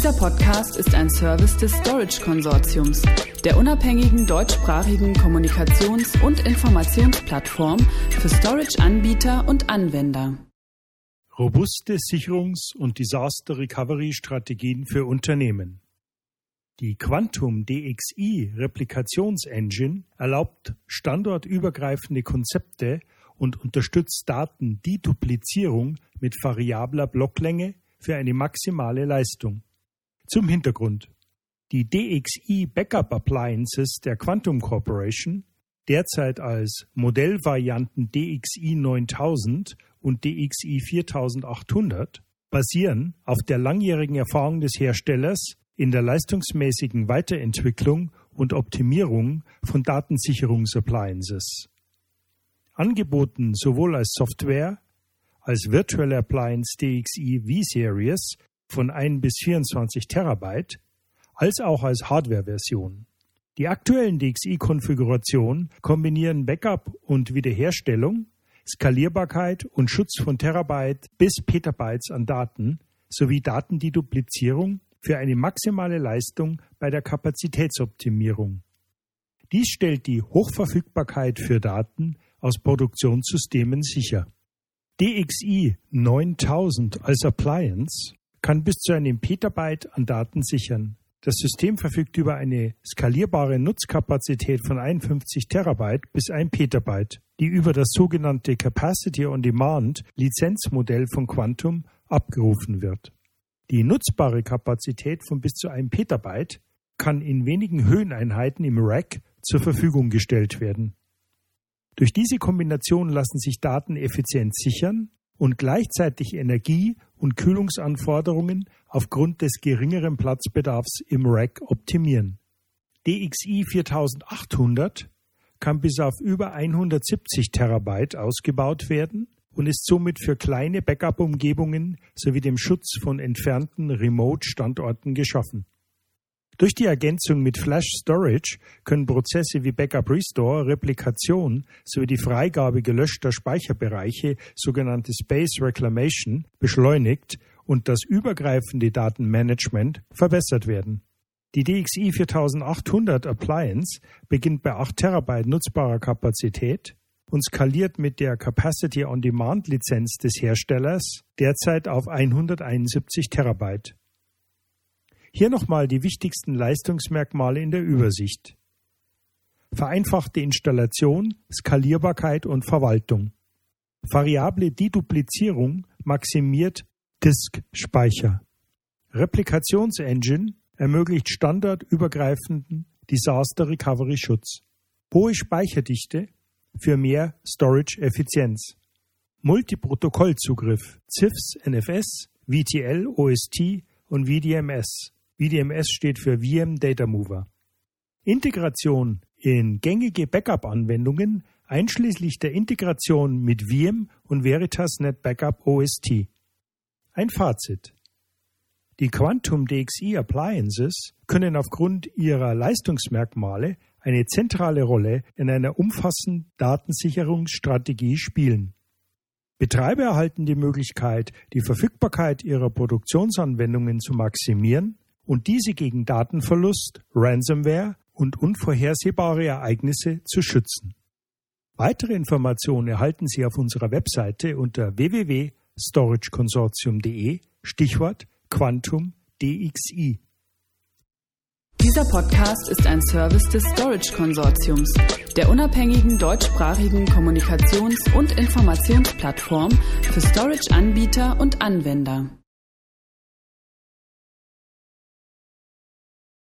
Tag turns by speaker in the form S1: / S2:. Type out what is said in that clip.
S1: Dieser Podcast ist ein Service des Storage Konsortiums, der unabhängigen deutschsprachigen Kommunikations- und Informationsplattform für Storage-Anbieter und Anwender.
S2: Robuste Sicherungs- und Disaster Recovery-Strategien für Unternehmen. Die Quantum DXI Replikationsengine erlaubt standortübergreifende Konzepte und unterstützt Datendeduplizierung mit variabler Blocklänge für eine maximale Leistung. Zum Hintergrund. Die DXI Backup Appliances der Quantum Corporation, derzeit als Modellvarianten DXI 9000 und DXI 4800, basieren auf der langjährigen Erfahrung des Herstellers in der leistungsmäßigen Weiterentwicklung und Optimierung von Datensicherungsappliances angeboten sowohl als Software als Virtual Appliance DXI V-Series von 1 bis 24 Terabyte, als auch als Hardware-Version. Die aktuellen DXI-Konfigurationen kombinieren Backup und Wiederherstellung, Skalierbarkeit und Schutz von Terabyte bis Petabytes an Daten sowie Datendeduplizierung für eine maximale Leistung bei der Kapazitätsoptimierung. Dies stellt die Hochverfügbarkeit für Daten aus Produktionssystemen sicher. DXI 9000 als Appliance kann bis zu einem Petabyte an Daten sichern. Das System verfügt über eine skalierbare Nutzkapazität von 51 Terabyte bis 1 Petabyte, die über das sogenannte Capacity on Demand Lizenzmodell von Quantum abgerufen wird. Die nutzbare Kapazität von bis zu 1 Petabyte kann in wenigen Höheneinheiten im Rack zur Verfügung gestellt werden. Durch diese Kombination lassen sich Daten effizient sichern und gleichzeitig Energie- und Kühlungsanforderungen aufgrund des geringeren Platzbedarfs im Rack optimieren. DXI 4800 kann bis auf über 170 Terabyte ausgebaut werden und ist somit für kleine Backup-Umgebungen sowie dem Schutz von entfernten Remote-Standorten geschaffen. Durch die Ergänzung mit Flash Storage können Prozesse wie Backup Restore, Replikation sowie die Freigabe gelöschter Speicherbereiche, sogenannte Space Reclamation, beschleunigt und das übergreifende Datenmanagement verbessert werden. Die DXI 4800 Appliance beginnt bei 8 Terabyte nutzbarer Kapazität und skaliert mit der Capacity on Demand Lizenz des Herstellers derzeit auf 171 Terabyte. Hier nochmal die wichtigsten Leistungsmerkmale in der Übersicht. Vereinfachte Installation, Skalierbarkeit und Verwaltung. Variable Deduplizierung maximiert Disk-Speicher. Replikationsengine ermöglicht standardübergreifenden Disaster Recovery Schutz. Hohe Speicherdichte für mehr Storage-Effizienz. Multiprotokollzugriff, CIFS, NFS, VTL, OST und VDMS VDMS steht für VM Data Mover. Integration in gängige Backup-Anwendungen einschließlich der Integration mit VM und Veritas Net Backup OST. Ein Fazit. Die Quantum DXI Appliances können aufgrund ihrer Leistungsmerkmale eine zentrale Rolle in einer umfassenden Datensicherungsstrategie spielen. Betreiber erhalten die Möglichkeit, die Verfügbarkeit ihrer Produktionsanwendungen zu maximieren und diese gegen Datenverlust, Ransomware und unvorhersehbare Ereignisse zu schützen. Weitere Informationen erhalten Sie auf unserer Webseite unter www.storageconsortium.de Stichwort Quantum DXI.
S1: Dieser Podcast ist ein Service des Storage Konsortiums, der unabhängigen deutschsprachigen Kommunikations- und Informationsplattform für Storage-Anbieter und Anwender.